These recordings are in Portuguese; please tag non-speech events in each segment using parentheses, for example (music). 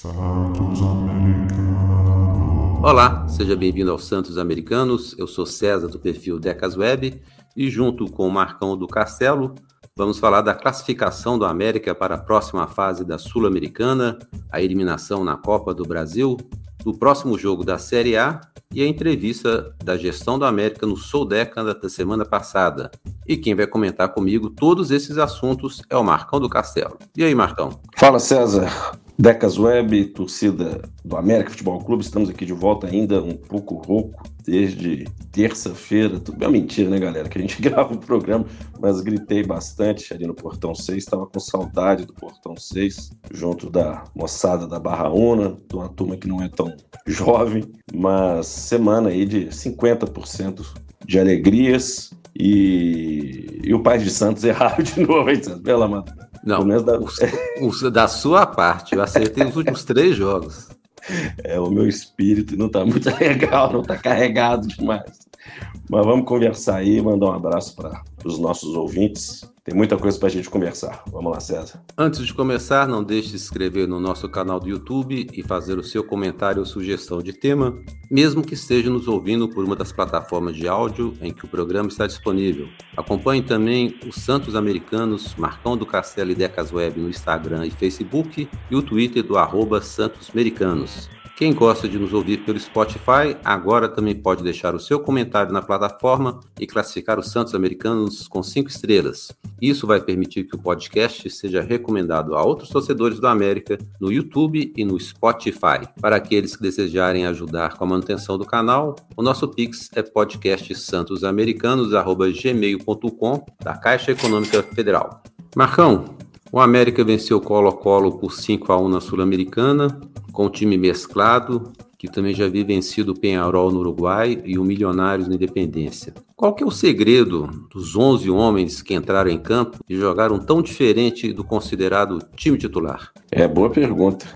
Santos Americanos. Olá, seja bem-vindo aos Santos Americanos. Eu sou César do perfil Decas Web e junto com o Marcão do Castelo, vamos falar da classificação do América para a próxima fase da Sul-Americana, a eliminação na Copa do Brasil, do próximo jogo da Série A e a entrevista da gestão do América no Sou Década da semana passada. E quem vai comentar comigo todos esses assuntos é o Marcão do Castelo. E aí, Marcão? Fala, César. Decas Web, torcida do América Futebol Clube, estamos aqui de volta ainda um pouco rouco desde terça-feira. Tudo é mentira, né, galera? Que a gente (laughs) grava o programa, mas gritei bastante ali no Portão 6. Estava com saudade do Portão 6, junto da moçada da Barra Una, de uma turma que não é tão jovem, mas semana aí de 50% de alegrias. E, e o Pai de Santos (laughs) erraram de novo, hein, Santos? De Deus. Não, da... O, o, da sua parte, eu acertei os últimos três jogos. É, o meu espírito não está muito (laughs) legal, não está carregado demais. Mas vamos conversar aí, mandar um abraço para os nossos ouvintes. Tem muita coisa para a gente conversar. Vamos lá, César. Antes de começar, não deixe de se inscrever no nosso canal do YouTube e fazer o seu comentário ou sugestão de tema, mesmo que esteja nos ouvindo por uma das plataformas de áudio em que o programa está disponível. Acompanhe também os Santos Americanos, Marcão do Castelo e Decas Web no Instagram e Facebook e o Twitter do arroba Santos Americanos. Quem gosta de nos ouvir pelo Spotify, agora também pode deixar o seu comentário na plataforma e classificar os Santos Americanos com cinco estrelas. Isso vai permitir que o podcast seja recomendado a outros torcedores do América no YouTube e no Spotify. Para aqueles que desejarem ajudar com a manutenção do canal, o nosso Pix é podcastsantosamericanos.gmail.com da Caixa Econômica Federal. Marcão, o América venceu Colo-Colo por 5 a 1 na Sul-Americana com o time mesclado, que também já havia vencido o Penharol no Uruguai e o Milionários na Independência. Qual que é o segredo dos 11 homens que entraram em campo e jogaram tão diferente do considerado time titular? É, boa pergunta.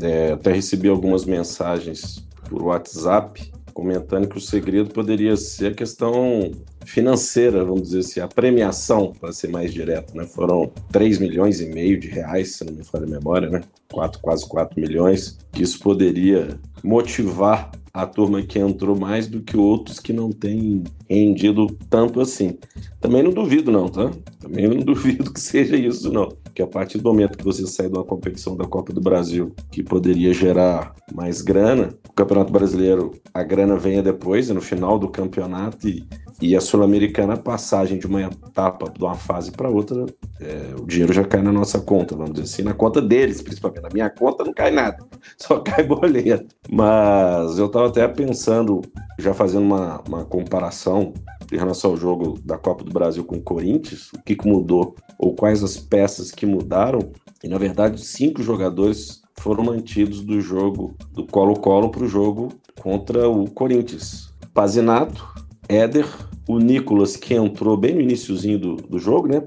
É, até recebi algumas mensagens por WhatsApp comentando que o segredo poderia ser a questão financeira, vamos dizer assim, a premiação, para ser mais direto, né? Foram 3 milhões e meio de reais, se não me falha a memória, né? 4, quase 4 milhões, que isso poderia motivar a turma que entrou mais do que outros que não têm rendido tanto assim. Também não duvido, não, tá? Também não (laughs) duvido que seja isso, não. Que a partir do momento que você sai de uma competição da Copa do Brasil que poderia gerar mais grana, o Campeonato Brasileiro, a grana venha depois, no final do campeonato, e, e a Sul-Americana, passagem de uma etapa, de uma fase para outra, é, o dinheiro já cai na nossa conta, vamos dizer assim, na conta deles, principalmente. Na minha conta não cai nada, (laughs) só cai boleto. Mas eu estava até pensando, já fazendo uma, uma comparação em relação ao jogo da Copa do Brasil com o Corinthians, o que, que mudou, ou quais as peças que mudaram, e na verdade cinco jogadores foram mantidos do jogo do Colo-Colo para o jogo contra o Corinthians. Pazinato, Éder, o Nicolas, que entrou bem no iníciozinho do, do jogo, né?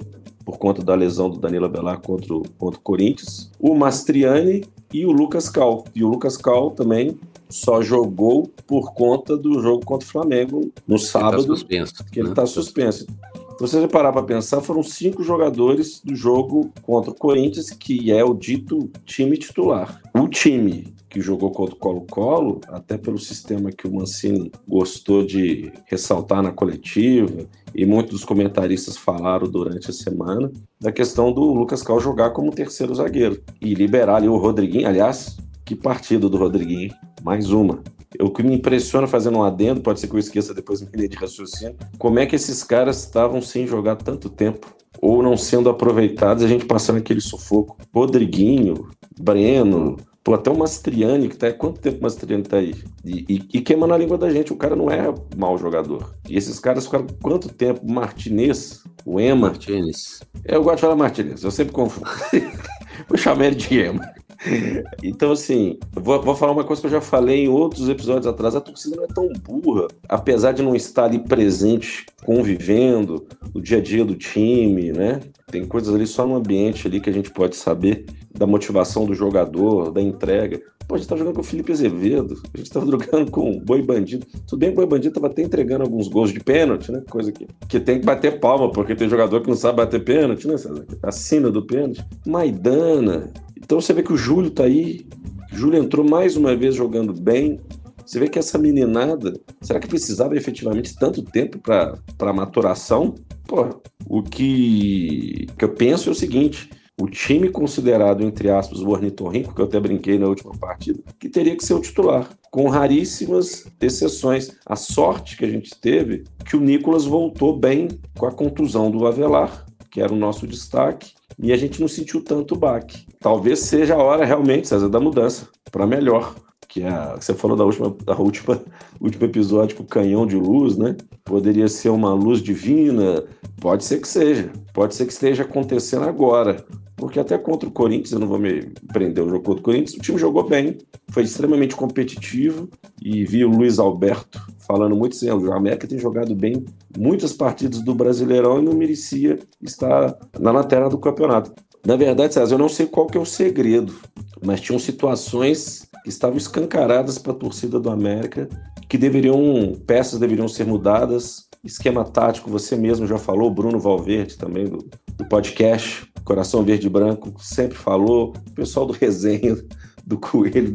Por conta da lesão do Danilo Avelar contra o, contra o Corinthians. O Mastriani e o Lucas Cal. E o Lucas Cal também só jogou por conta do jogo contra o Flamengo no sábado. Ele tá suspenso, que ele está né? suspenso. Então, se você parar para pensar, foram cinco jogadores do jogo contra o Corinthians, que é o dito time titular. O time que jogou contra o Colo-Colo, até pelo sistema que o Mancini gostou de ressaltar na coletiva, e muitos dos comentaristas falaram durante a semana, da questão do Lucas Cal jogar como terceiro zagueiro e liberar ali o Rodriguinho. Aliás, que partido do Rodriguinho, mais uma. O que me impressiona fazendo um adendo, pode ser que eu esqueça depois me de raciocínio, como é que esses caras estavam sem jogar tanto tempo ou não sendo aproveitados, a gente passando aquele sufoco. Rodriguinho, Breno, pô, até o Mastriani, que tá. Quanto tempo o Mastriani tá aí? E, e, e, queimando a língua da gente, o cara não é mau jogador. E esses caras ficaram quanto tempo? Martinez, o Ema. Martinez. Eu gosto de falar Martinez, eu sempre confundo. (laughs) Vou chamar ele de Ema. (laughs) Então, assim, vou, vou, falar uma coisa que eu já falei em outros episódios atrás: a torcida não é tão burra, apesar de não estar ali presente, convivendo no dia a dia do time, né? Tem coisas ali só no ambiente ali que a gente pode saber da motivação do jogador, da entrega. Pô, a gente tá jogando com o Felipe Azevedo, a gente tava (laughs) jogando com o Boi Bandido. Tudo bem que o Boi Bandido tava até entregando alguns gols de pênalti, né? Coisa que, que tem que bater palma, porque tem jogador que não sabe bater pênalti, né? Acima do pênalti. Maidana, então você vê que o Júlio tá aí, Júlio entrou mais uma vez jogando bem. Você vê que essa meninada, será que precisava efetivamente tanto tempo para maturação? Pô, o que, que eu penso é o seguinte: o time considerado, entre aspas, o ornitorrinco, que eu até brinquei na última partida, que teria que ser o titular, com raríssimas exceções. A sorte que a gente teve que o Nicolas voltou bem com a contusão do Avelar, que era o nosso destaque, e a gente não sentiu tanto baque. Talvez seja a hora realmente, César, da mudança para melhor que é, você falou da última, da última, (laughs) último episódio com o canhão de luz, né? Poderia ser uma luz divina, pode ser que seja, pode ser que esteja acontecendo agora, porque até contra o Corinthians, eu não vou me prender o jogo contra o Corinthians, o time jogou bem, foi extremamente competitivo e vi o Luiz Alberto falando muito assim, o América tem jogado bem muitas partidas do Brasileirão e não merecia estar na lanterna do campeonato. Na verdade, César, eu não sei qual que é o segredo, mas tinham situações que estavam escancaradas para a torcida do América, que deveriam, peças deveriam ser mudadas, esquema tático, você mesmo já falou, Bruno Valverde também do, do podcast Coração Verde e Branco sempre falou, o pessoal do resenha do Coelho,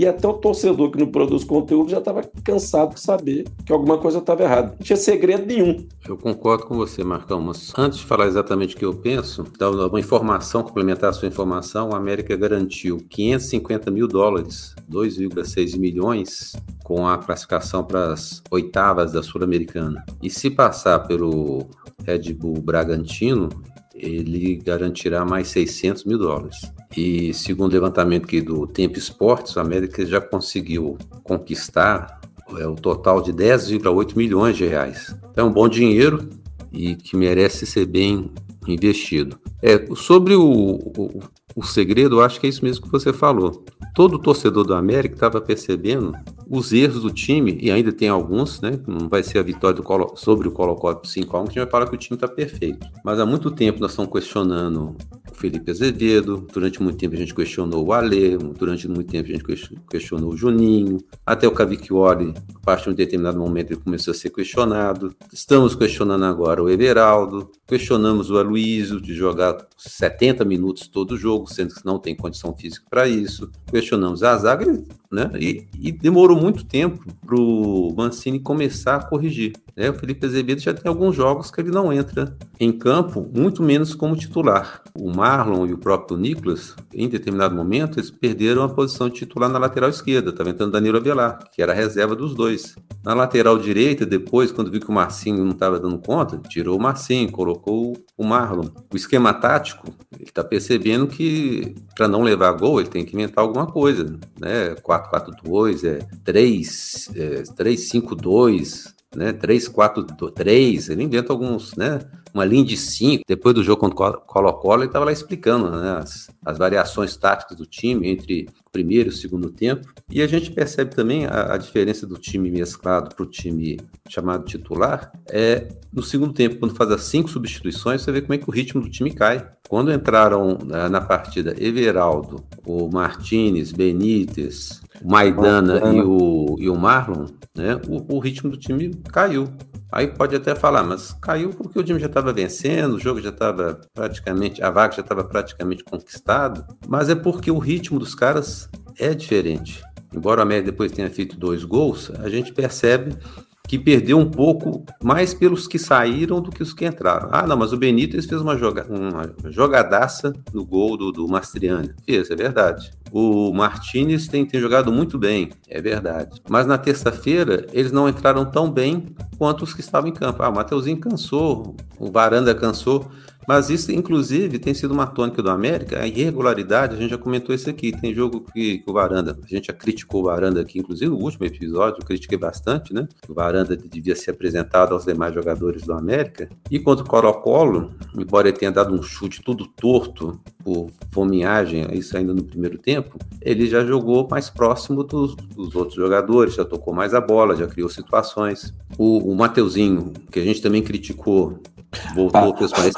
e até o torcedor que não produz conteúdo já estava cansado de saber que alguma coisa estava errada. Não tinha segredo nenhum. Eu concordo com você, Marcão, mas antes de falar exatamente o que eu penso, dar uma informação, complementar a sua informação, a América garantiu 550 mil dólares, 2,6 milhões, com a classificação para as oitavas da Sul-Americana. E se passar pelo Red Bull Bragantino, ele garantirá mais 600 mil dólares. E segundo o levantamento aqui do Tempo Esportes, a América já conseguiu conquistar é, o total de 10,8 milhões de reais. É um bom dinheiro e que merece ser bem investido. É, sobre o, o, o segredo, eu acho que é isso mesmo que você falou. Todo torcedor do América estava percebendo os erros do time, e ainda tem alguns, né? Não vai ser a vitória Colo, sobre o Colo-Colo 5x1 que a gente vai falar que o time está perfeito. Mas há muito tempo nós estamos questionando Felipe Azevedo, durante muito tempo a gente questionou o Alê, durante muito tempo a gente questionou o Juninho, até o Cavicchioli, a partir de um determinado momento ele começou a ser questionado. Estamos questionando agora o Everaldo, questionamos o Aloysio de jogar 70 minutos todo jogo, sendo que não tem condição física para isso. Questionamos a zaga, né? E, e demorou muito tempo para o Mancini começar a corrigir. Né? O Felipe Azevedo já tem alguns jogos que ele não entra em campo, muito menos como titular. O Marlon e o próprio Nicolas, em determinado momento, eles perderam a posição de titular na lateral esquerda. Estava entrando Danilo Avelar, que era a reserva dos dois. Na lateral direita, depois, quando viu que o Marcinho não estava dando conta, tirou o Marcinho, colocou o Marlon. O esquema tático, ele está percebendo que para não levar gol, ele tem que inventar alguma coisa. Né? 4-4-2, é 3, é, 3-5-2, né? 3, 4, 3, ele inventa alguns, né? Uma linha de 5. Depois do jogo contra o Colo-Colo, ele estava lá explicando né? as, as variações táticas do time entre o primeiro e o segundo tempo. E a gente percebe também a, a diferença do time mesclado para o time chamado titular. É no segundo tempo, quando faz as cinco substituições, você vê como é que o ritmo do time cai. Quando entraram na, na partida Everaldo, o Martinez, Benítez, o Maidana e o, e o Marlon, né, o, o ritmo do time caiu. Aí pode até falar, mas caiu porque o time já estava vencendo, o jogo já estava praticamente, a vaga já estava praticamente conquistado, mas é porque o ritmo dos caras é diferente. Embora a média depois tenha feito dois gols, a gente percebe que perdeu um pouco mais pelos que saíram do que os que entraram. Ah, não, mas o Benítez fez uma, joga uma jogadaça no gol do, do Mastriani. Fez, é verdade. O Martinez tem, tem jogado muito bem, é verdade. Mas na terça-feira, eles não entraram tão bem quanto os que estavam em campo. Ah, o Mateuzinho cansou, o Varanda cansou. Mas isso, inclusive, tem sido uma tônica do América, a irregularidade, a gente já comentou isso aqui, tem jogo que, que o Varanda, a gente já criticou o Varanda aqui, inclusive no último episódio, eu critiquei bastante, né? O Varanda devia ser apresentado aos demais jogadores do América. E contra o Colo-Colo, embora ele tenha dado um chute tudo torto por fomeagem, isso ainda no primeiro tempo, ele já jogou mais próximo dos, dos outros jogadores, já tocou mais a bola, já criou situações. O, o Mateuzinho, que a gente também criticou Voltou, fez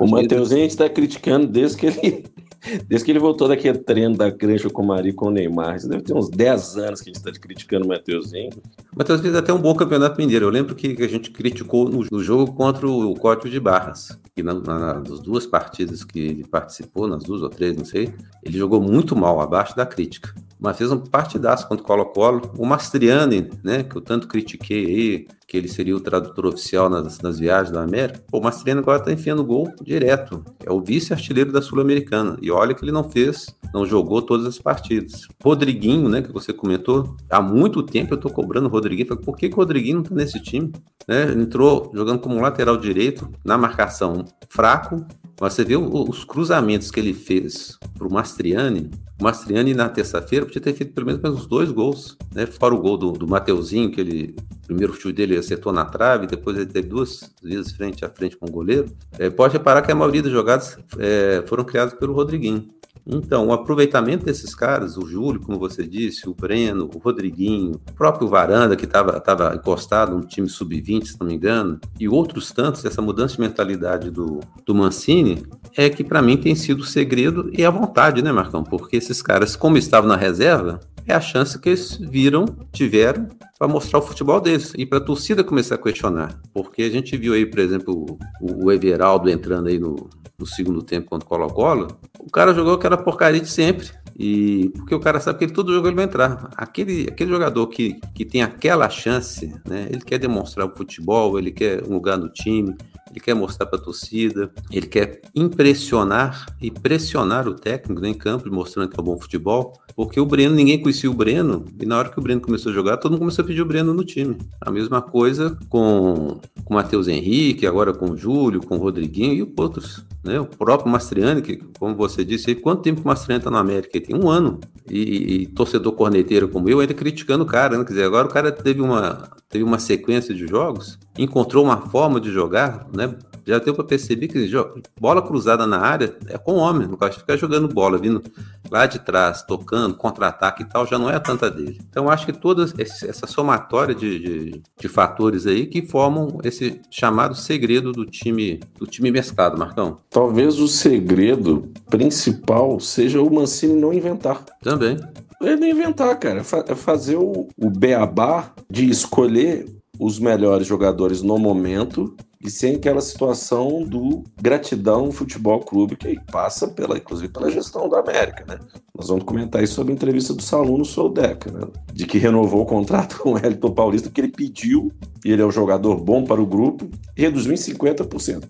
O Mateuzinho a gente está criticando desde que ele. (laughs) Desde que ele voltou daquele treino da Grancha com o Mari com o Neymar. Isso deve ter uns 10 anos que a gente está criticando o Mateuzinho. O Matheus fez até um bom campeonato mineiro. Eu lembro que a gente criticou no, no jogo contra o Código de Barras. Que na, na, nas duas partidas que ele participou, nas duas ou três, não sei, ele jogou muito mal, abaixo da crítica. Mas fez um partidaço contra o Colo-Colo. O Mastriani, né, que eu tanto critiquei aí, que ele seria o tradutor oficial nas, nas viagens da América. O Mastriani agora tá enfiando gol direto. É o vice-artilheiro da Sul-Americana. E olha que ele não fez, não jogou todas as partidas. Rodriguinho, né, que você comentou, há muito tempo eu tô cobrando o Rodriguinho. Falei, por que, que o Rodriguinho não tá nesse time? Né? Entrou jogando como lateral direito, na marcação fraco, você vê os cruzamentos que ele fez para o Mastriani. O Mastriani, na terça-feira, podia ter feito pelo menos uns dois gols, né? Fora o gol do, do Mateuzinho, que ele. O primeiro chute dele acertou na trave, depois ele teve duas vezes frente a frente com o goleiro. É, pode reparar que a maioria das jogadas é, foram criadas pelo Rodriguinho. Então, o aproveitamento desses caras, o Júlio, como você disse, o Breno, o Rodriguinho, o próprio Varanda, que estava encostado no time sub-20, se não me engano, e outros tantos, essa mudança de mentalidade do, do Mancini, é que para mim tem sido o segredo e a vontade, né, Marcão? Porque esses caras, como estavam na reserva, é a chance que eles viram, tiveram, para mostrar o futebol deles e para a torcida começar a questionar. Porque a gente viu aí, por exemplo, o, o Everaldo entrando aí no, no segundo tempo contra o Colo-Colo, o cara jogou aquela porcaria de sempre. E porque o cara sabe que ele, todo jogo ele vai entrar. Aquele, aquele jogador que, que tem aquela chance, né? Ele quer demonstrar o futebol, ele quer um lugar no time, ele quer mostrar para a torcida, ele quer impressionar e pressionar o técnico né, em campo, mostrando que é um bom futebol. Porque o Breno, ninguém conhecia o Breno, e na hora que o Breno começou a jogar, todo mundo começou a pedir o Breno no time. A mesma coisa com, com o Matheus Henrique, agora com o Júlio, com o Rodriguinho e outros. Né? O próprio Mastriani, que, como você disse, quanto tempo o Mastriani está na América? Ele tem um ano. E, e, torcedor corneteiro como eu, ainda criticando o cara. Né? Quer dizer, agora o cara teve uma, teve uma sequência de jogos, encontrou uma forma de jogar, né? já deu para perceber que bola cruzada na área é com homem, não gosta de ficar jogando bola, vindo lá de trás, tocando, contra-ataque e tal, já não é tanta dele. Então acho que toda essa somatória de, de, de, fatores aí que formam esse chamado segredo do time do time mesclado, Marcão. Talvez o segredo principal seja o Mancini não inventar. Também. Ele não inventar, cara. É fazer o, o beabá de escolher os melhores jogadores no momento e sem aquela situação do gratidão futebol clube que passa pela, inclusive pela gestão da América, né? Nós vamos comentar isso sobre a entrevista do Salu no Soldeca, né? De que renovou o contrato (laughs) com o Elton Paulista, que ele pediu, e ele é um jogador bom para o grupo, reduziu em 50%.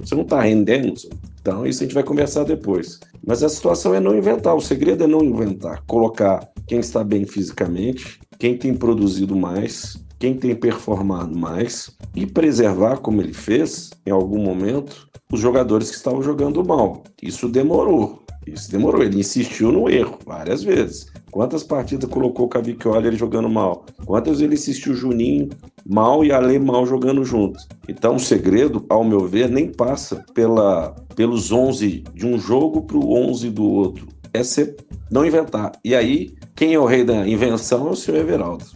Você não está rendendo, então isso a gente vai conversar depois. Mas a situação é não inventar, o segredo é não inventar, colocar quem está bem fisicamente, quem tem produzido mais, quem tem performado mais e preservar, como ele fez em algum momento, os jogadores que estavam jogando mal. Isso demorou. Isso demorou. Ele insistiu no erro várias vezes. Quantas partidas colocou o Cavicchioli ele jogando mal? Quantas ele insistiu o Juninho mal e Ale mal jogando juntos? Então o segredo, ao meu ver, nem passa pela, pelos 11 de um jogo para o 11 do outro. É ser, não inventar. E aí quem é o rei da invenção é o senhor Everaldo.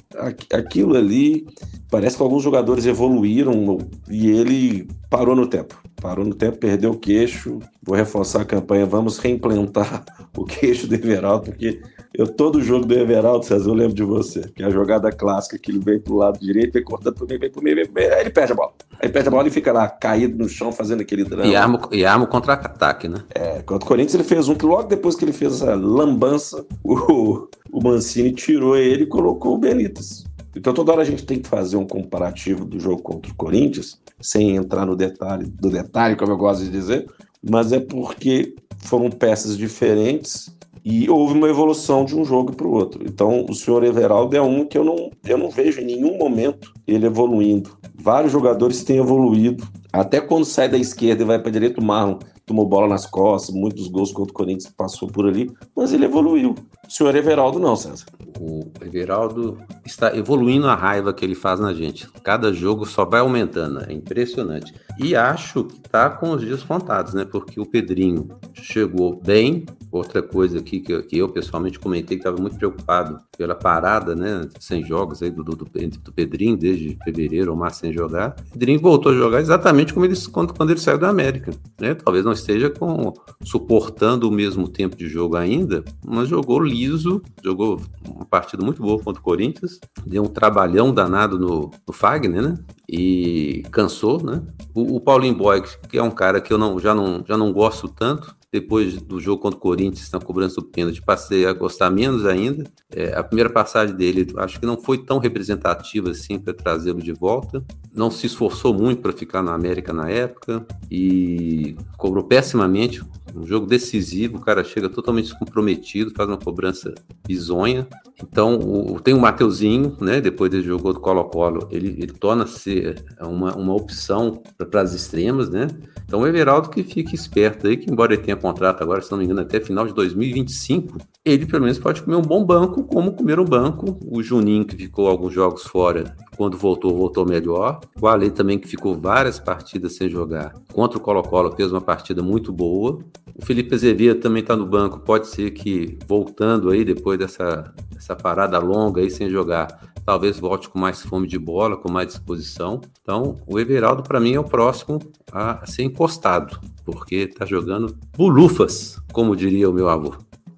Aquilo ali, parece que alguns jogadores evoluíram e ele parou no tempo. Parou no tempo, perdeu o queixo. Vou reforçar a campanha, vamos reimplantar (laughs) o queixo do Everaldo, porque eu, todo jogo do Everaldo, César, eu lembro de você, que é a jogada clássica que ele vem pro lado direito, vem cortando pro meio, vem pro meio, vem pro meio, aí ele perde a bola. Aí perde a bola e fica lá, caído no chão, fazendo aquele drama. E arma, e arma o contra-ataque, né? É, contra o Corinthians ele fez um que logo depois que ele fez essa lambança, o, o Mancini tirou ele e colocou o Benítez. Então toda hora a gente tem que fazer um comparativo do jogo contra o Corinthians, sem entrar no detalhe, do detalhe, como eu gosto de dizer, mas é porque foram peças diferentes e houve uma evolução de um jogo para o outro. Então, o senhor Everaldo é um que eu não, eu não vejo em nenhum momento ele evoluindo. Vários jogadores têm evoluído. Até quando sai da esquerda e vai para direita, o Marlon tomou bola nas costas, muitos gols contra o Corinthians passou por ali, mas ele evoluiu. O senhor Everaldo não, César. O Everaldo está evoluindo a raiva que ele faz na gente. Cada jogo só vai aumentando, é impressionante. E acho que está com os dias contados, né? Porque o Pedrinho chegou bem. Outra coisa aqui que, que eu pessoalmente comentei que estava muito preocupado pela parada, né? Sem jogos aí do, do, do Pedrinho, desde fevereiro ou março sem jogar. O Pedrinho voltou a jogar exatamente como ele, quando, quando ele saiu da América. Né? Talvez não esteja com, suportando o mesmo tempo de jogo ainda, mas jogou liso, jogou uma partida muito boa contra o Corinthians, deu um trabalhão danado no, no Fagner, né? E cansou, né? O, o Paulinho Boy, que é um cara que eu não, já, não, já não gosto tanto, Depois do jogo contra o Corinthians, na cobrança do pênalti, passei a gostar menos ainda. É, a primeira passagem dele, acho que não foi tão representativa assim para trazê-lo de volta. Não se esforçou muito para ficar na América na época e cobrou pessimamente. Um jogo decisivo, o cara chega totalmente descomprometido, faz uma cobrança bizonha. Então, o, tem o Mateuzinho, né? Depois dele jogou do Colo-Colo, ele, ele torna-se uma, uma opção para as extremas, né? Então, o Everaldo que fique esperto aí, que embora ele tenha contrato agora, se não me engano, até final de 2025, ele pelo menos pode comer um bom banco, como comer um banco. O Juninho, que ficou alguns jogos fora, quando voltou, voltou melhor. O Ale também, que ficou várias partidas sem jogar. Contra o Colo-Colo, fez uma partida muito boa. O Felipe Azevedo também está no banco. Pode ser que, voltando aí, depois dessa, dessa parada longa aí sem jogar, talvez volte com mais fome de bola, com mais disposição. Então, o Everaldo, para mim, é o próximo a ser encostado, porque está jogando bulufas, como diria o meu avô.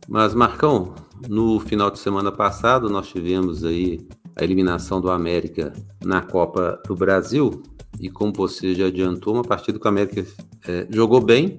Mas, Marcão, no final de semana passado, nós tivemos aí a eliminação do América na Copa do Brasil. E como você já adiantou, uma partida que o América é, jogou bem,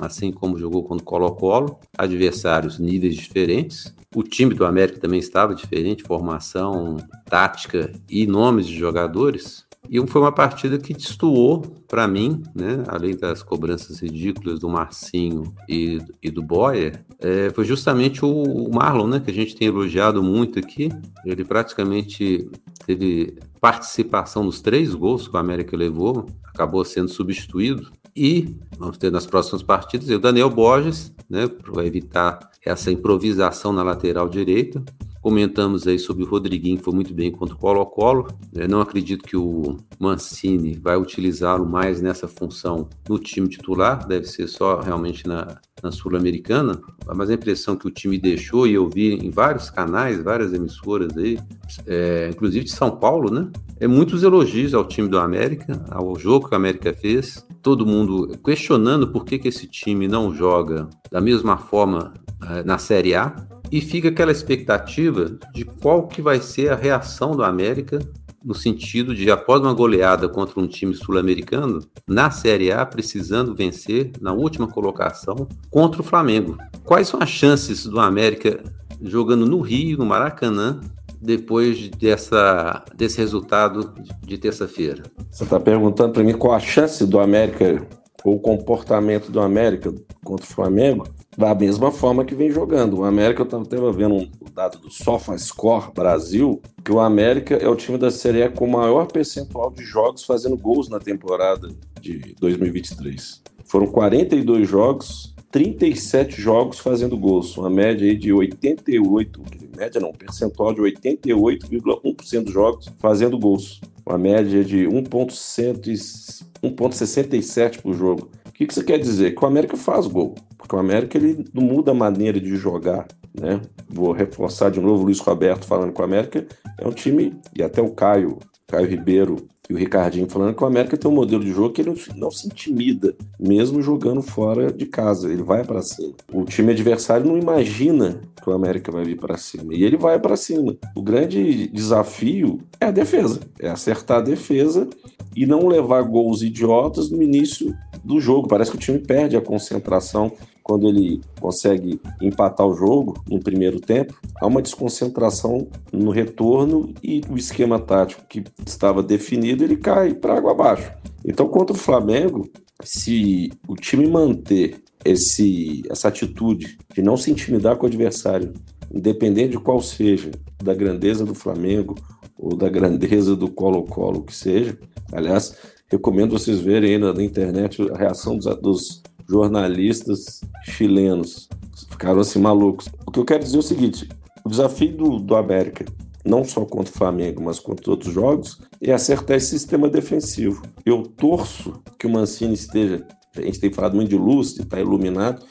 assim como jogou contra o Colo-Colo, adversários níveis diferentes. O time do América também estava diferente, formação, tática e nomes de jogadores. E foi uma partida que destoou para mim, né, além das cobranças ridículas do Marcinho e, e do Boyer, é, foi justamente o, Marlon, né, que a gente tem elogiado muito aqui. Ele praticamente teve participação nos três gols que o América levou, acabou sendo substituído. E vamos ter nas próximas partidas o Daniel Borges, né, para evitar essa improvisação na lateral direita. Comentamos aí sobre o Rodriguinho, que foi muito bem contra o Colo-Colo. Eu não acredito que o Mancini vai utilizá-lo mais nessa função no time titular, deve ser só realmente na, na Sul-Americana. Mas a impressão que o time deixou, e eu vi em vários canais, várias emissoras aí, é, inclusive de São Paulo, né? É muitos elogios ao time do América, ao jogo que o América fez. Todo mundo questionando por que, que esse time não joga da mesma forma é, na Série A e fica aquela expectativa de qual que vai ser a reação do América no sentido de, após uma goleada contra um time sul-americano, na Série A, precisando vencer na última colocação contra o Flamengo. Quais são as chances do América jogando no Rio, no Maracanã, depois dessa, desse resultado de terça-feira? Você está perguntando para mim qual a chance do América, ou o comportamento do América contra o Flamengo? Da mesma forma que vem jogando. O América, eu estava vendo um dado do SofaScore Brasil, que o América é o time da Série A com maior percentual de jogos fazendo gols na temporada de 2023. Foram 42 jogos, 37 jogos fazendo gols, uma média aí de 88, média não, percentual de 88,1% dos jogos fazendo gols, uma média de 1,67 por jogo. O que, que isso quer dizer? Que o América faz gol. Porque o América ele não muda a maneira de jogar, né? Vou reforçar de novo o Luiz Roberto falando que o América é um time, e até o Caio, Caio Ribeiro e o Ricardinho falando que o América tem um modelo de jogo que ele não se intimida, mesmo jogando fora de casa, ele vai para cima. O time adversário não imagina que o América vai vir para cima, e ele vai para cima. O grande desafio é a defesa, é acertar a defesa e não levar gols idiotas no início do jogo. Parece que o time perde a concentração quando ele consegue empatar o jogo no primeiro tempo, há uma desconcentração no retorno e o esquema tático que estava definido ele cai para água abaixo. Então, contra o Flamengo, se o time manter esse, essa atitude de não se intimidar com o adversário, independente de qual seja, da grandeza do Flamengo ou da grandeza do Colo-Colo, que seja, aliás, recomendo vocês verem aí na, na internet a reação dos, dos jornalistas chilenos. Ficaram assim malucos. O que eu quero dizer é o seguinte: o desafio do, do América, não só contra o Flamengo, mas contra outros jogos, é acertar esse sistema defensivo. Eu torço que o Mancini esteja. A gente tem falado muito de luz, de estar iluminado,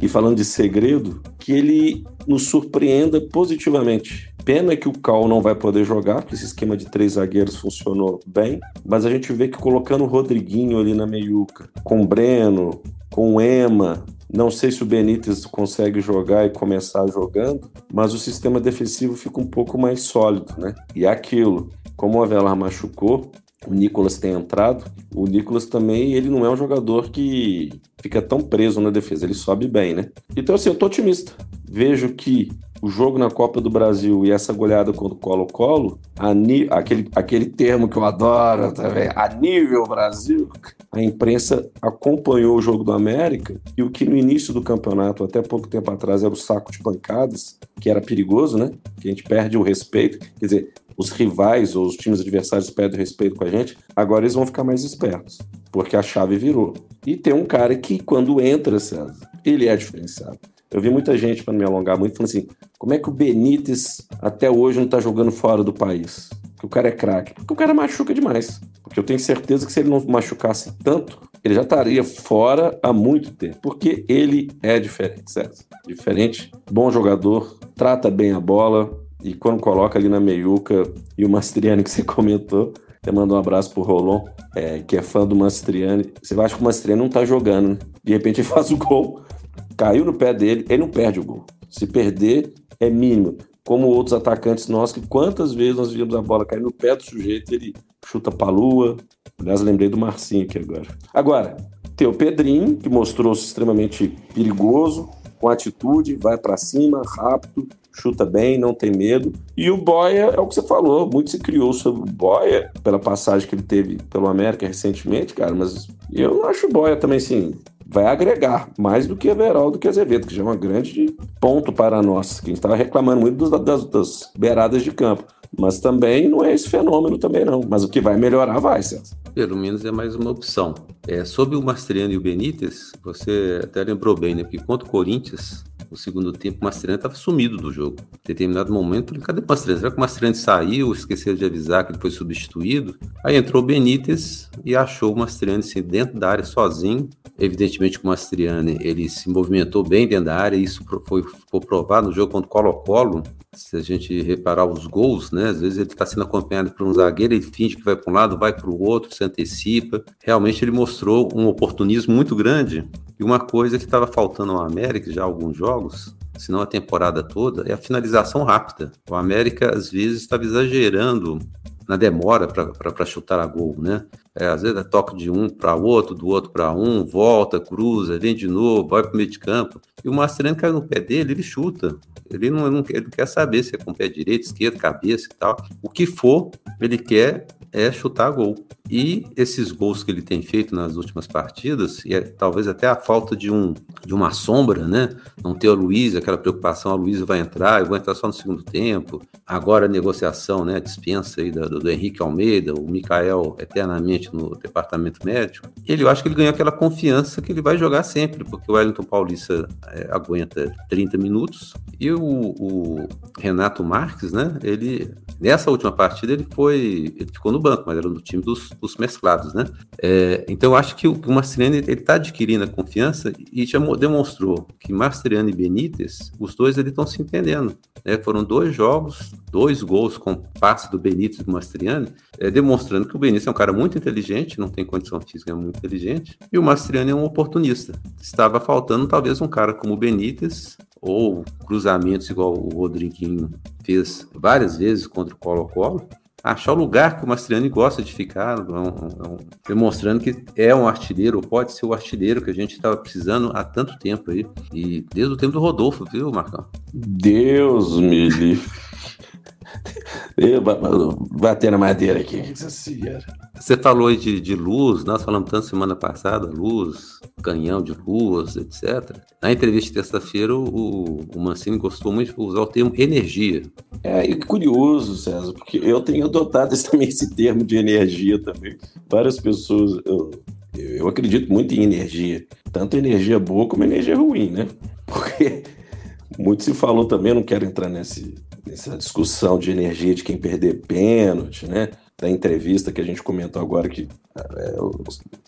e falando de segredo, que ele nos surpreenda positivamente. Pena que o Cal não vai poder jogar, porque esse esquema de três zagueiros funcionou bem, mas a gente vê que colocando o Rodriguinho ali na meiuca, com o Breno, com o Ema. Não sei se o Benítez consegue jogar e começar jogando, mas o sistema defensivo fica um pouco mais sólido, né? E é aquilo, como o Avelar machucou, o Nicolas tem entrado, o Nicolas também, ele não é um jogador que fica tão preso na defesa, ele sobe bem, né? Então, assim, eu tô otimista. Vejo que o jogo na Copa do Brasil e essa goleada contra o Colo-Colo, aquele, aquele termo que eu adoro também, a nível Brasil, a imprensa acompanhou o jogo do América e o que no início do campeonato, até pouco tempo atrás, era o saco de pancadas, que era perigoso, né? Que a gente perde o respeito. Quer dizer, os rivais ou os times adversários perdem o respeito com a gente, agora eles vão ficar mais espertos, porque a chave virou. E tem um cara que, quando entra, César, ele é diferenciado. Eu vi muita gente, para me alongar muito, falando assim: como é que o Benítez até hoje não está jogando fora do país? Que o cara é craque. Porque o cara machuca demais. Porque eu tenho certeza que se ele não machucasse tanto, ele já estaria fora há muito tempo. Porque ele é diferente, César. Diferente, bom jogador, trata bem a bola. E quando coloca ali na meiuca, e o Mastriani que você (laughs) comentou, até manda um abraço pro Rolon, é, que é fã do Mastriani. Você acha que o Mastriani não tá jogando, né? De repente ele (laughs) faz o gol caiu no pé dele, ele não perde o gol. Se perder, é mínimo. Como outros atacantes nossos, que quantas vezes nós vimos a bola cair no pé do sujeito, ele chuta pra lua. Aliás, lembrei do Marcinho aqui agora. Agora, tem o Pedrinho, que mostrou-se extremamente perigoso, com atitude, vai para cima, rápido, chuta bem, não tem medo. E o Boia, é o que você falou, muito se criou sobre o Boia, pela passagem que ele teve pelo América recentemente, cara, mas eu não acho o Boia também, assim, vai agregar mais do que Everaldo que Azevedo, que já é um grande ponto para nós, que a gente estava reclamando muito das, das beiradas de campo. Mas também não é esse fenômeno também não. Mas o que vai melhorar vai, César. Pelo menos é mais uma opção. É, sobre o Mastriano e o Benítez, você até lembrou bem, né? Porque contra o Corinthians, no segundo tempo, o Mastriani estava sumido do jogo. Em determinado momento, ele, cadê o Mastriani? Será que o Mastriani saiu, esqueceu de avisar que ele foi substituído? Aí entrou o Benítez e achou o Mastriani assim, dentro da área sozinho. Evidentemente que o Mastriani ele se movimentou bem dentro da área, e isso foi, foi provado no jogo contra o Colo-Colo. Se a gente reparar os gols, né? Às vezes ele está sendo acompanhado por um zagueiro, ele finge que vai para um lado, vai para o outro, se antecipa. Realmente ele mostrou um oportunismo muito grande e uma coisa que estava faltando ao América já alguns jogos, se não a temporada toda, é a finalização rápida. O América às vezes estava exagerando na demora para chutar a gol, né? É, às vezes é toque de um para outro, do outro para um, volta, cruza, vem de novo, vai para o meio de campo. E o Marcelino cai no pé dele, ele chuta. Ele não, não, ele não quer saber se é com o pé direito, esquerdo, cabeça e tal. O que for, ele quer é chutar gol. E esses gols que ele tem feito nas últimas partidas, e é, talvez até a falta de, um, de uma sombra, né? Não ter o Luiz, aquela preocupação, a Luiz vai entrar, eu vou entrar só no segundo tempo. Agora a negociação, né? A dispensa aí do, do, Henrique Almeida, o Mikael eternamente no departamento médico. Ele, eu acho que ele ganhou aquela confiança que ele vai jogar sempre, porque o Wellington Paulista é, aguenta 30 minutos e o, o Renato Marques, né? Ele nessa última partida ele foi, ele ficou no banco, mas era do time dos os mesclados, né? É, então acho que o, o Mastriani está adquirindo a confiança e já demonstrou que Mastriani e Benítez, os dois estão se entendendo. Né? Foram dois jogos, dois gols com passe do Benítez e do Mastriani, é, demonstrando que o Benítez é um cara muito inteligente, não tem condição física, é muito inteligente, e o Mastriani é um oportunista. Estava faltando talvez um cara como o Benítez ou cruzamentos igual o Rodriguinho fez várias vezes contra o Colo-Colo, achar o lugar que o Mastriani gosta de ficar, é um, é um, demonstrando que é um artilheiro, pode ser o artilheiro que a gente estava precisando há tanto tempo aí. E desde o tempo do Rodolfo, viu, Marcão? Deus me livre. Bater na madeira aqui. Você falou de, de luz, nós falamos tanto semana passada, luz, canhão de luz, etc. Na entrevista de terça-feira, o, o Mancini gostou muito de usar o termo energia. É, e curioso, César, porque eu tenho adotado esse, (laughs) também esse termo de energia também. Várias pessoas, eu, eu acredito muito em energia, tanto energia boa como energia ruim, né? Porque (laughs) muito se falou também, não quero entrar nesse, nessa discussão de energia de quem perder pênalti, né? Da entrevista que a gente comentou agora, que é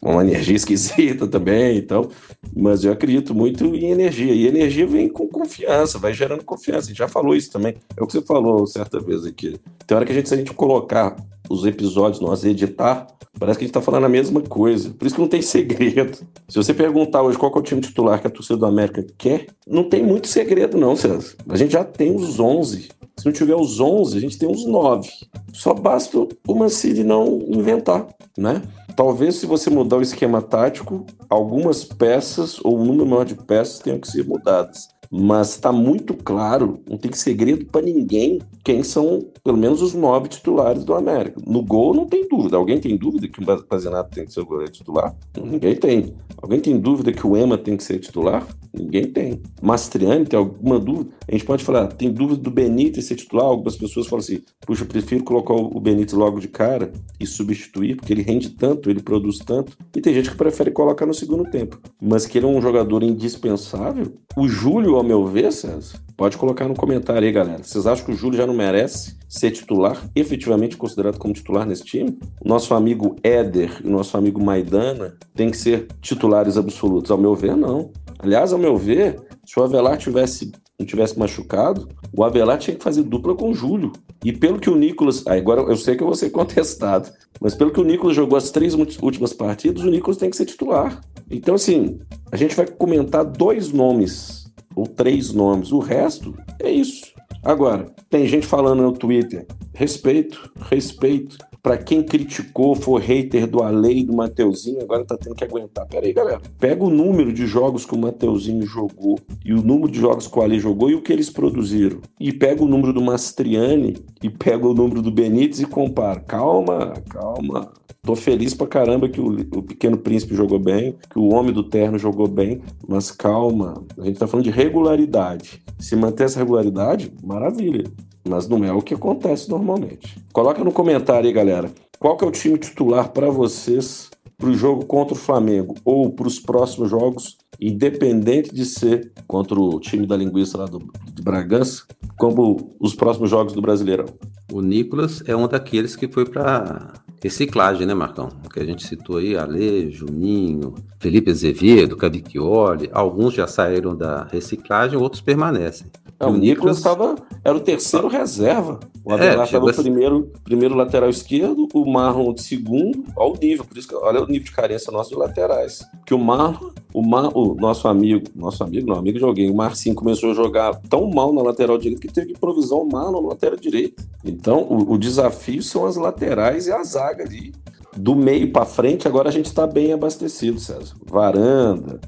uma energia (laughs) esquisita também e tal. Mas eu acredito muito em energia. E energia vem com confiança, vai gerando confiança. A gente já falou isso também. É o que você falou certa vez aqui. Tem hora que a gente, se a gente colocar os episódios, nós editar, parece que a gente está falando a mesma coisa. Por isso que não tem segredo. Se você perguntar hoje qual é o time titular que a torcida do América quer, não tem muito segredo, não, César. A gente já tem os 11. Se não tiver os 11, a gente tem os 9. Só basta o Mancini não inventar, né? Talvez se você mudar o esquema tático, algumas peças ou um número maior de peças tenham que ser mudadas mas está muito claro, não tem segredo para ninguém quem são, pelo menos, os nove titulares do América. No gol não tem dúvida. Alguém tem dúvida que o Bazenato tem que ser o goleiro titular? Ninguém tem. Alguém tem dúvida que o Ema tem que ser titular? Ninguém tem. Mastriani tem alguma dúvida? A gente pode falar, tem dúvida do Benítez ser titular? Algumas pessoas falam assim, puxa, eu prefiro colocar o Benítez logo de cara e substituir, porque ele rende tanto, ele produz tanto. E tem gente que prefere colocar no segundo tempo. Mas que ele é um jogador indispensável, o Júlio, ao meu ver, César, pode colocar no comentário aí, galera. Vocês acham que o Júlio já não merece ser titular, efetivamente considerado como titular nesse time? Nosso amigo Éder e nosso amigo Maidana têm que ser titulares absolutos? Ao meu ver, não. Aliás, ao meu ver, se o Avelar tivesse não tivesse machucado, o Avelar tinha que fazer dupla com o Júlio. E pelo que o Nicolas. Agora eu sei que eu vou ser (laughs) contestado, mas pelo que o Nicolas jogou as três últimas partidas, o Nicolas tem que ser titular. Então, assim, a gente vai comentar dois nomes, ou três nomes. O resto é isso. Agora, tem gente falando no Twitter: respeito, respeito. Para quem criticou, for hater do Alei do Mateuzinho, agora tá tendo que aguentar. Pera aí, galera. Pega o número de jogos que o Mateuzinho jogou e o número de jogos que o Ale jogou e o que eles produziram. E pega o número do Mastriani e pega o número do Benítez e compara. Calma, calma. Tô feliz pra caramba que o, o, Pequeno Príncipe jogou bem, que o Homem do Terno jogou bem, mas calma, a gente tá falando de regularidade. Se manter essa regularidade, maravilha. Mas não é o que acontece normalmente. Coloca no comentário aí, galera. Qual que é o time titular para vocês para o jogo contra o Flamengo ou para os próximos jogos, independente de ser contra o time da linguiça lá do, de Bragança, como os próximos jogos do Brasileirão? O Nicolas é um daqueles que foi para reciclagem, né, Marcão? Que a gente citou aí, Ale, Juninho, Felipe Azevedo, Cavicchioli, alguns já saíram da reciclagem, outros permanecem. É, o Nicolas estava. Era o terceiro reserva. O Avelar estava é, o primeiro, primeiro lateral esquerdo, o Marlon de segundo. Olha o nível, por isso que olha o nível de carência nosso de laterais. Que o Marlon, o, Mar, o nosso amigo, nosso amigo, não, amigo joguei, o Marcinho começou a jogar tão mal na lateral direita que teve que improvisar o Marlon na lateral direita. Então, o, o desafio são as laterais e a zaga ali. Do meio para frente, agora a gente está bem abastecido, César. Varanda,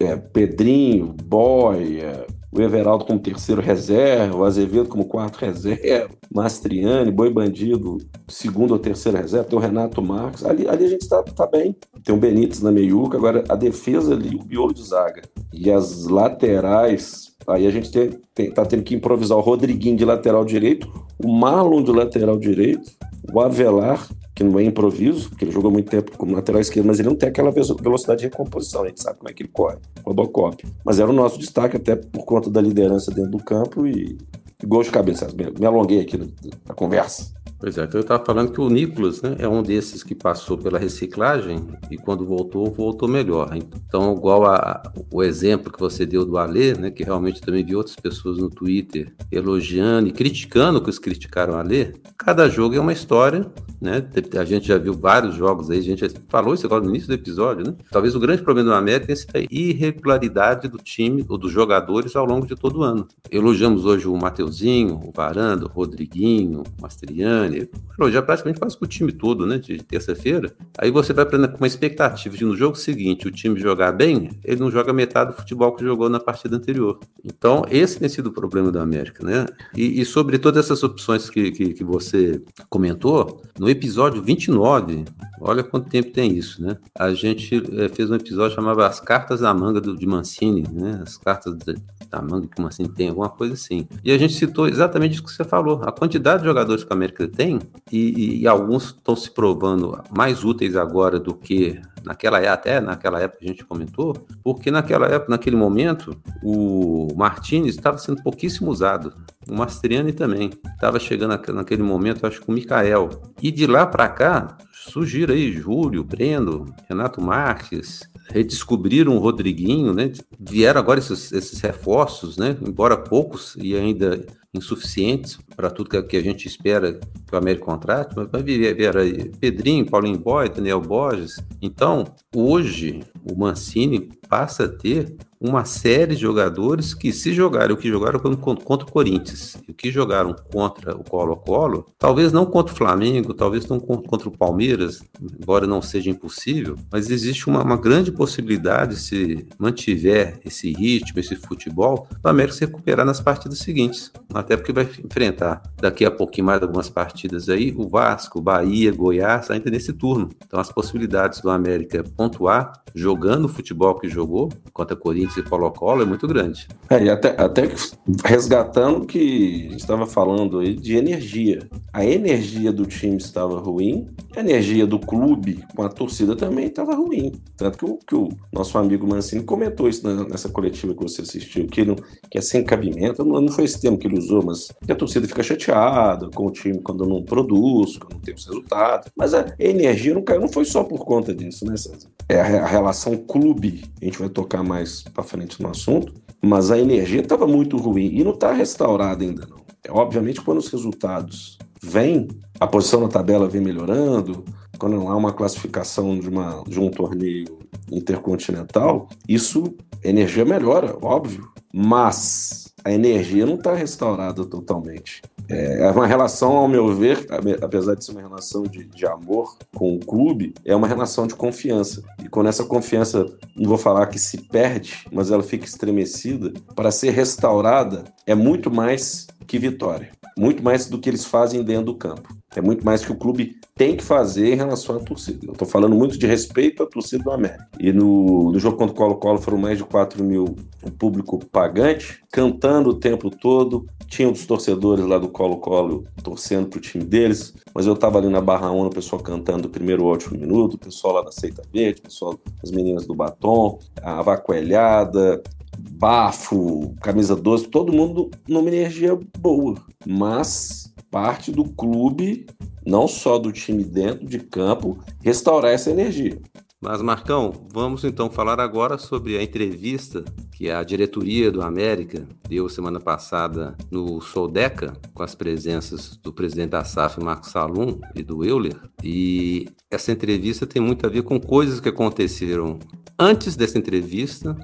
é, Pedrinho, Boia, o Everaldo como terceiro reserva, o Azevedo como quarto reserva, Mastriani, Boi Bandido, segundo ou terceiro reserva, tem o Renato Marques. Ali, ali a gente está tá bem. Tem o Benítez na meiuca, agora a defesa ali, o miolo de zaga. E as laterais, aí a gente tem, tem, tá tendo que improvisar o Rodriguinho de lateral direito, o Marlon de lateral direito, o Avelar que não é improviso, porque ele jogou muito tempo como lateral esquerdo, mas ele não tem aquela velocidade de recomposição, a gente sabe como é que ele corre, Robocop. Mas era o nosso destaque, até por conta da liderança dentro do campo e, gol de cabeça. Me alonguei aqui na conversa. Pois é, então eu estava falando que o Nicolas né, é um desses que passou pela reciclagem e quando voltou, voltou melhor. Então, igual a, o exemplo que você deu do Alê, né, que realmente também vi outras pessoas no Twitter elogiando e criticando que os criticaram Alê, cada jogo é uma história, né? A gente já viu vários jogos aí, a gente falou isso agora no início do episódio, né? Talvez o grande problema do América é a irregularidade do time ou dos jogadores ao longo de todo o ano. Elogiamos hoje o O Varanda, o Rodriguinho, o Mastriani, já praticamente quase com o time todo, né? De terça-feira. Aí você vai com uma expectativa de no jogo seguinte o time jogar bem, ele não joga metade do futebol que jogou na partida anterior. Então, esse tem sido o problema da América, né? E, e sobre todas essas opções que, que, que, você comentou, no episódio 29, olha quanto tempo tem isso, né? A gente é, fez um episódio chamado As Cartas da Manga do, de Mancini, né? As cartas da manga que o Mancini tem, alguma coisa assim. E a gente citou exatamente isso que você falou, a quantidade de jogadores que a América tem, e, e alguns estão se provando mais úteis agora do que naquela até naquela época a gente comentou, porque naquela época, naquele momento, o Martinez estava sendo pouquíssimo usado. O Mastriani também estava chegando naquele momento, acho que o Mikael. E de lá para cá, surgiram aí Júlio, Breno, Renato Marques, redescobriram o Rodriguinho, né? Vieram agora esses, esses reforços, né? Embora poucos e ainda insuficientes para tudo que, a gente espera que o América contrate, mas vai vir aí Pedrinho, Paulinho Boy, Daniel Borges. Então, hoje, o Mancini passa a ter uma série de jogadores que, se jogaram o que jogaram contra o Corinthians o que jogaram contra o Colo-Colo, talvez não contra o Flamengo, talvez não contra o Palmeiras, embora não seja impossível, mas existe uma, uma grande possibilidade, se mantiver esse ritmo, esse futebol, do América se recuperar nas partidas seguintes. Até porque vai enfrentar daqui a pouquinho mais algumas partidas aí, o Vasco, Bahia, Goiás, ainda nesse turno. Então as possibilidades do América pontuar jogando o futebol que jogou contra Corinthians e Colo-Colo é muito grande. É, e até, até resgatando que a gente estava falando aí de energia. A energia do time estava ruim, a energia do clube com a torcida também estava ruim. Tanto que o, que o nosso amigo Mancini comentou isso nessa coletiva que você assistiu, que, não, que é sem cabimento, não, não foi esse termo que ele usou, mas que a torcida fica chateada com o time quando não produz, quando não tem os resultados. Mas a energia não caiu, não foi só por conta disso, né, César? É a, relação clube, a gente vai tocar mais para frente no assunto, mas a energia estava muito ruim e não está restaurada ainda não. É, obviamente, quando os resultados vêm, a posição na tabela vem melhorando, quando há uma classificação de, uma, de um torneio intercontinental, isso, energia melhora, óbvio, mas a energia não está restaurada totalmente. É, é uma relação, ao meu ver, apesar de ser uma relação de, de, amor com o clube, é uma relação de confiança. E quando essa confiança, não vou falar que se perde, mas ela fica estremecida, para ser restaurada, é muito mais que vitória. Muito mais do que eles fazem dentro do campo. É muito mais que o clube tem que fazer em relação à torcida. Eu estou falando muito de respeito à torcida do América. E no, no jogo contra o Colo-Colo foram mais de 4 mil o público pagante, cantando o tempo todo. Tinha os torcedores lá do Colo-Colo torcendo para o time deles, mas eu estava ali na Barra 1, o pessoal cantando o primeiro último minuto, o pessoal lá da Seita Verde, o pessoal, as meninas do Batom, a Vacoelhada, Bafo, Camisa 12, todo mundo numa energia boa. Mas parte do clube, não só do time dentro de campo, restaurar essa energia. Mas, Marcão, vamos então falar agora sobre a entrevista que a diretoria do América deu semana passada no Soldeca, com as presenças do presidente da SAF, Marcos Salum, e do Euler. E essa entrevista tem muito a ver com coisas que aconteceram antes dessa entrevista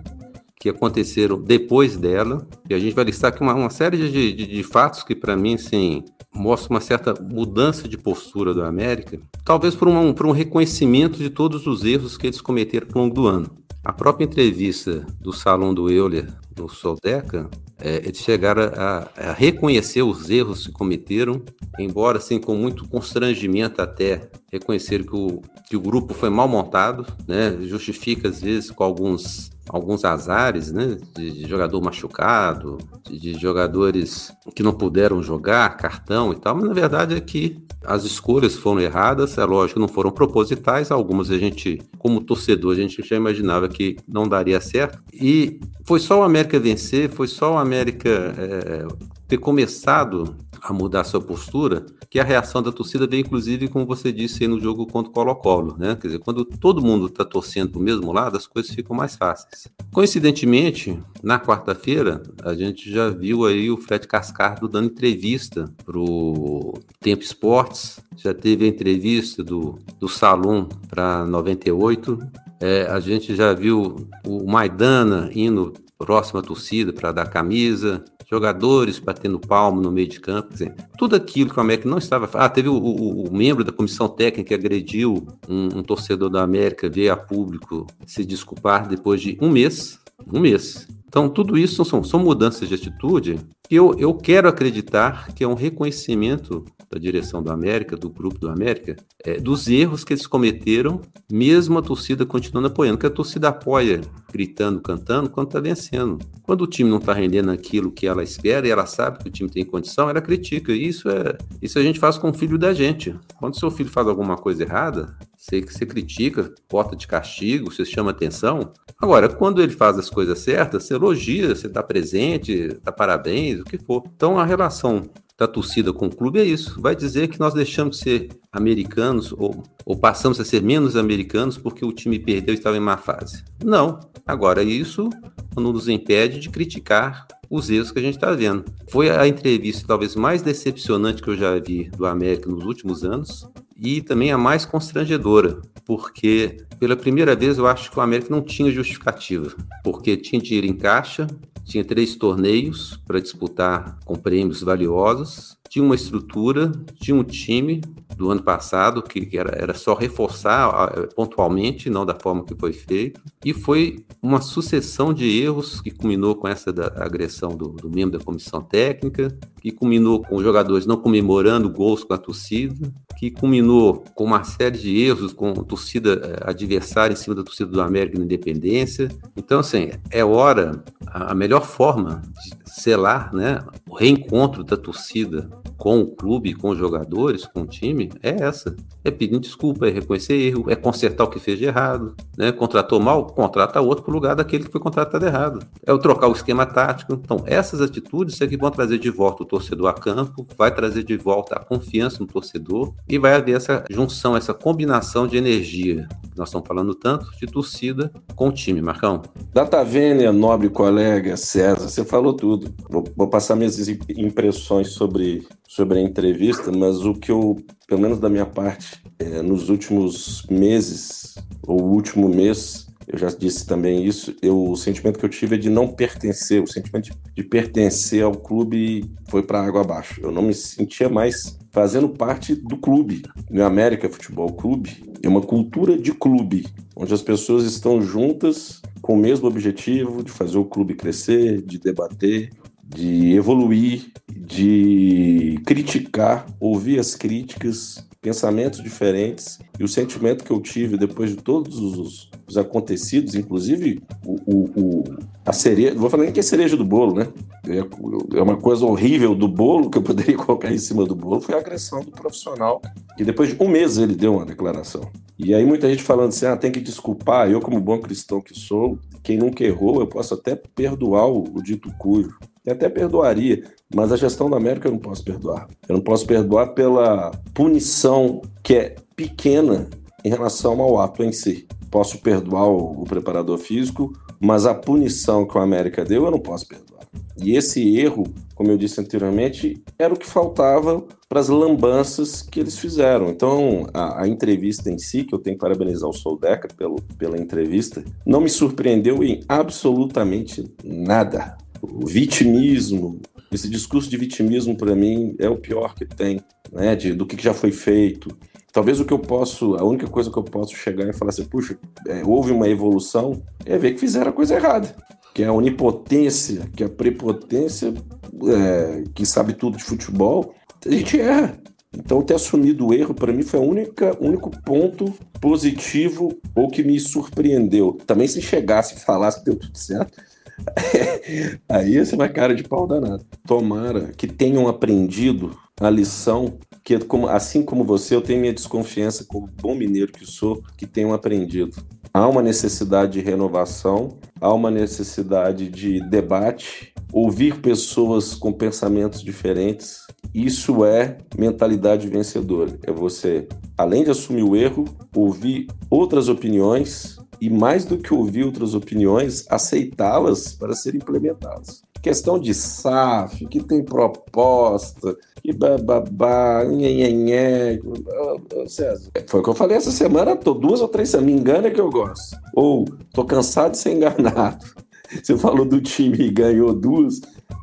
que aconteceram depois dela, e a gente vai listar aqui uma, uma série de, de, de fatos que, para mim, assim, mostra uma certa mudança de postura do América, talvez por, um por um reconhecimento de todos os erros que eles cometeram ao longo do ano. A própria entrevista do Salão do Euler no Soldeca, é, eles chegaram a, a, reconhecer os erros que cometeram, embora assim com muito constrangimento até reconhecer que o, que o grupo foi mal montado, né? justifica às vezes com alguns alguns azares, né? De, de jogador machucado, de, de, jogadores que não puderam jogar, cartão e tal, mas na verdade é que as escolhas foram erradas, é lógico, não foram propositais, algumas a gente, como torcedor, a gente já imaginava que não daria certo. E foi só o América vencer, foi só o América é, ter começado a mudar sua postura, que a reação da torcida veio, inclusive, como você disse no jogo contra o Colo-Colo, né? Quer dizer, quando todo mundo está torcendo para o mesmo lado, as coisas ficam mais fáceis. Coincidentemente, na quarta-feira, a gente já viu aí o Fred Cascardo dando entrevista para o Tempo Esportes, já teve a entrevista do, do Salom para 98, é, a gente já viu o Maidana indo próximo à torcida para dar camisa, jogadores batendo palmo no meio de campo, dizer, tudo aquilo que o América não estava. Ah, teve o, o, o membro da comissão técnica que agrediu um, um torcedor da América, veio a público se desculpar depois de um mês. Um mês. Então, tudo isso são, são mudanças de atitude que eu, eu quero acreditar que é um reconhecimento da direção do América, do grupo do América, é, dos erros que eles cometeram, mesmo a torcida continuando apoiando, que a torcida apoia gritando, cantando, quando está vencendo. Quando o time não está rendendo aquilo que ela espera e ela sabe que o time tem condição, ela critica. E isso é isso a gente faz com o filho da gente. Quando seu filho faz alguma coisa errada, você, você critica, bota de castigo, você chama atenção. Agora, quando ele faz as coisas certas, você elogia, você dá presente, dá parabéns, o que for. Então a relação da torcida com o clube é isso. Vai dizer que nós deixamos de ser americanos ou, ou passamos a ser menos americanos porque o time perdeu e estava em má fase. Não. Agora, isso não nos impede de criticar os erros que a gente está vendo. Foi a entrevista talvez mais decepcionante que eu já vi do América nos últimos anos e também a mais constrangedora, porque pela primeira vez eu acho que o América não tinha justificativa, porque tinha dinheiro em caixa, tinha três torneios para disputar com prêmios valiosos, tinha uma estrutura, tinha um time do ano passado que, era, era só reforçar pontualmente, não da forma que foi feito, e foi uma sucessão de erros que culminou com essa da, agressão do, do membro da comissão técnica, que culminou com os jogadores não comemorando gols com a torcida, que culminou com uma série de erros com a torcida eh, adversária em cima da torcida do América na Independência. Então, assim, é hora, a melhor forma de selar né, o reencontro da torcida com o clube, com os jogadores, com o time, é essa. É pedir desculpa, é reconhecer erro, é consertar o que fez de errado. Né? Contratou mal, contrata outro para o lugar daquele que foi contratado errado. É o trocar o esquema tático. Então, essas atitudes é que vão trazer de volta o torcedor a campo, vai trazer de volta a confiança no torcedor e vai haver essa junção, essa combinação de energia. Nós estamos falando tanto de torcida com o time, Marcão. Data Vênia, nobre colega César, você falou tudo. Vou, vou passar minhas impressões sobre sobre a entrevista, mas o que eu, pelo menos da minha parte, é, nos últimos meses, ou último mês, eu já disse também isso, eu, o sentimento que eu tive é de não pertencer, o sentimento de, de pertencer ao clube foi para água abaixo. Eu não me sentia mais fazendo parte do clube. No América Futebol Clube é uma cultura de clube, onde as pessoas estão juntas com o mesmo objetivo de fazer o clube crescer, de debater, de evoluir, de criticar, ouvir as críticas, pensamentos diferentes e o sentimento que eu tive depois de todos os, os acontecidos, inclusive o, o, o, a cereja, vou falar nem que é cereja do bolo, né? É, é uma coisa horrível do bolo que eu poderia (laughs) colocar em cima do bolo, foi a agressão do profissional, que depois de um mês ele deu uma declaração. E aí muita gente falando assim, ah, tem que desculpar, eu como bom cristão que sou, quem nunca errou, eu posso até perdoar o, o dito cujo. Eu até perdoaria, mas a gestão da América eu não posso perdoar. Eu não posso perdoar pela punição que é pequena em relação ao ato em si. Posso perdoar o, o preparador físico, mas a punição que o América deu eu não posso perdoar. E esse erro, como eu disse anteriormente, era o que faltava para as lambanças que eles fizeram. Então, a, a, entrevista em si, que eu tenho que parabenizar o Soldeca pelo, pela entrevista, não me surpreendeu em absolutamente nada. O vitimismo, esse discurso de vitimismo, para mim, é o pior que tem, né? De, do que já foi feito. Talvez o que eu posso, a única coisa que eu posso chegar e falar assim, puxa, é, houve uma evolução, é ver que fizeram a coisa errada. Que é a onipotência, que é a prepotência, é, que sabe tudo de futebol, a gente erra. Então, ter assumido o erro, para mim, foi o único ponto positivo ou que me surpreendeu. Também, se chegasse e falasse que deu tudo certo, (laughs) Aí esse vai cara de pau danado. Tomara que tenham aprendido a lição que, assim como você, eu tenho minha desconfiança, como bom mineiro que sou, que tenham aprendido. Há uma necessidade de renovação, há uma necessidade de debate, ouvir pessoas com pensamentos diferentes. Isso é mentalidade vencedora. É você, além de assumir o erro, ouvir outras opiniões e mais do que ouvir outras opiniões, aceitá-las para serem implementadas. Questão de SAF, que tem proposta, que bababá, nhenhenhé. César, foi o que eu falei essa semana, tô duas ou três semanas, me engana que eu gosto. Ou tô cansado de ser enganado. (laughs) Você falou do time e ganhou duas,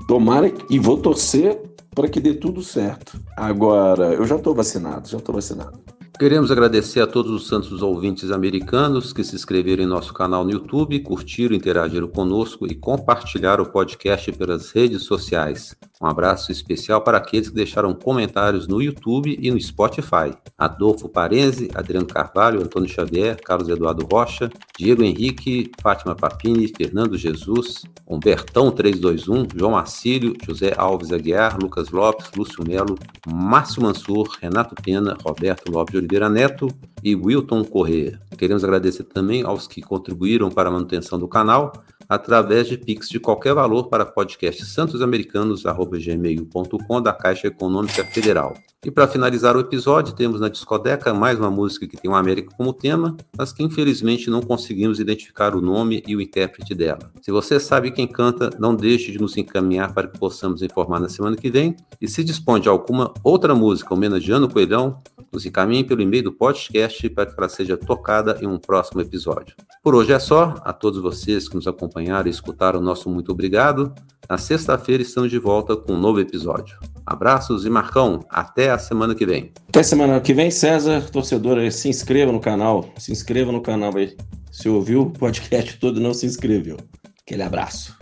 tomara e vou torcer para que dê tudo certo. Agora, eu já estou vacinado, já estou vacinado. Queremos agradecer a todos os santos ouvintes americanos que se inscreveram em nosso canal no YouTube, curtiram, interagiram conosco e compartilharam o podcast pelas redes sociais. Um abraço especial para aqueles que deixaram comentários no YouTube e no Spotify. Adolfo Parenzi, Adriano Carvalho, Antônio Xavier, Carlos Eduardo Rocha, Diego Henrique, Fátima Papini, Fernando Jesus, Humbertão 321, João Marcílio, José Alves Aguiar, Lucas Lopes, Lúcio Melo, Márcio Mansur, Renato Pena, Roberto Lopes de Oliveira Neto e Wilton Corrêa. Queremos agradecer também aos que contribuíram para a manutenção do canal, através de Pix de qualquer valor para podcastsantosamericanos.gmail.com da Caixa Econômica Federal. E para finalizar o episódio, temos na discoteca mais uma música que tem o América como tema, mas que infelizmente não conseguimos identificar o nome e o intérprete dela. Se você sabe quem canta, não deixe de nos encaminhar para que possamos informar na semana que vem. E se dispõe de alguma outra música homenageando o Coelhão, nos encaminhe pelo e-mail do podcast para que ela seja tocada em um próximo episódio. Por hoje é só. A todos vocês que nos acompanharam e escutaram, nosso muito obrigado. Na sexta-feira estamos de volta com um novo episódio. Abraços e Marcão, até a semana que vem. Até semana que vem, César, torcedor, se inscreva no canal, se inscreva no canal aí. Se ouviu o podcast todo não se inscreveu. Aquele abraço.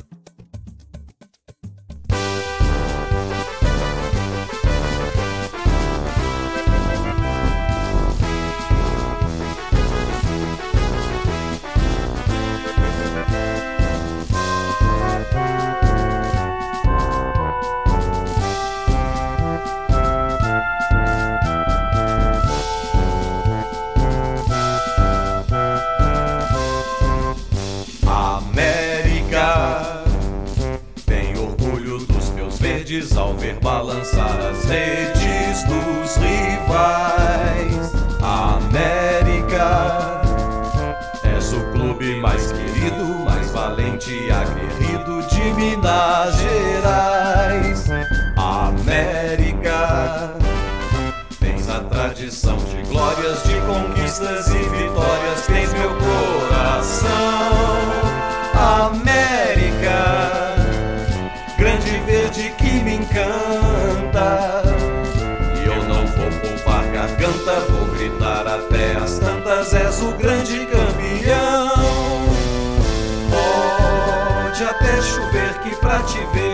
Te ver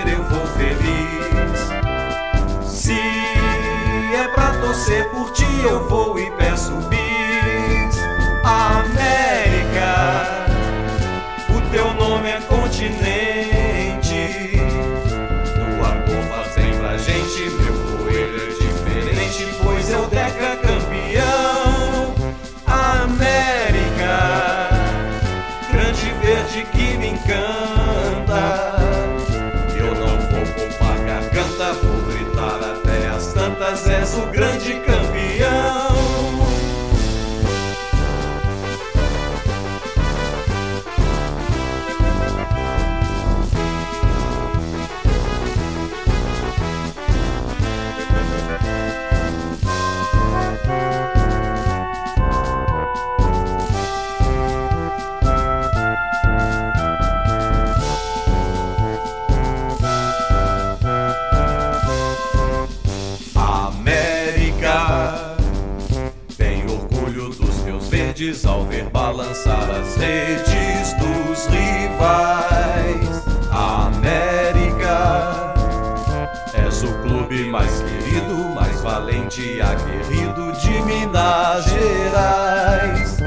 és o clube mais querido, mais valente e aguerrido de Minas Gerais.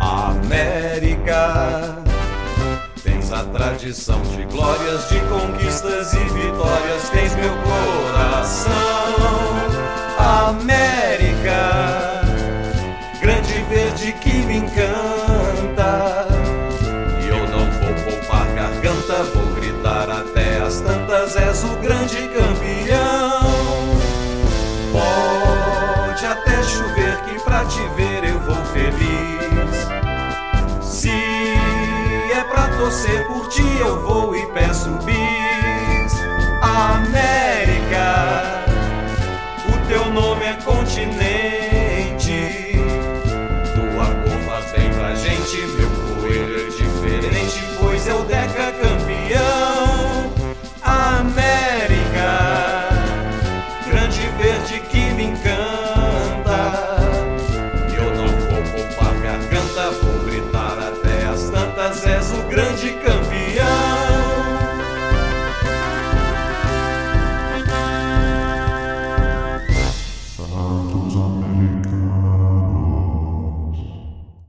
América tens a tradição de glórias, de conquistas e vitórias, tens meu coração. América verde que me encanta. Feliz. Se é pra torcer por ti, eu vou e peço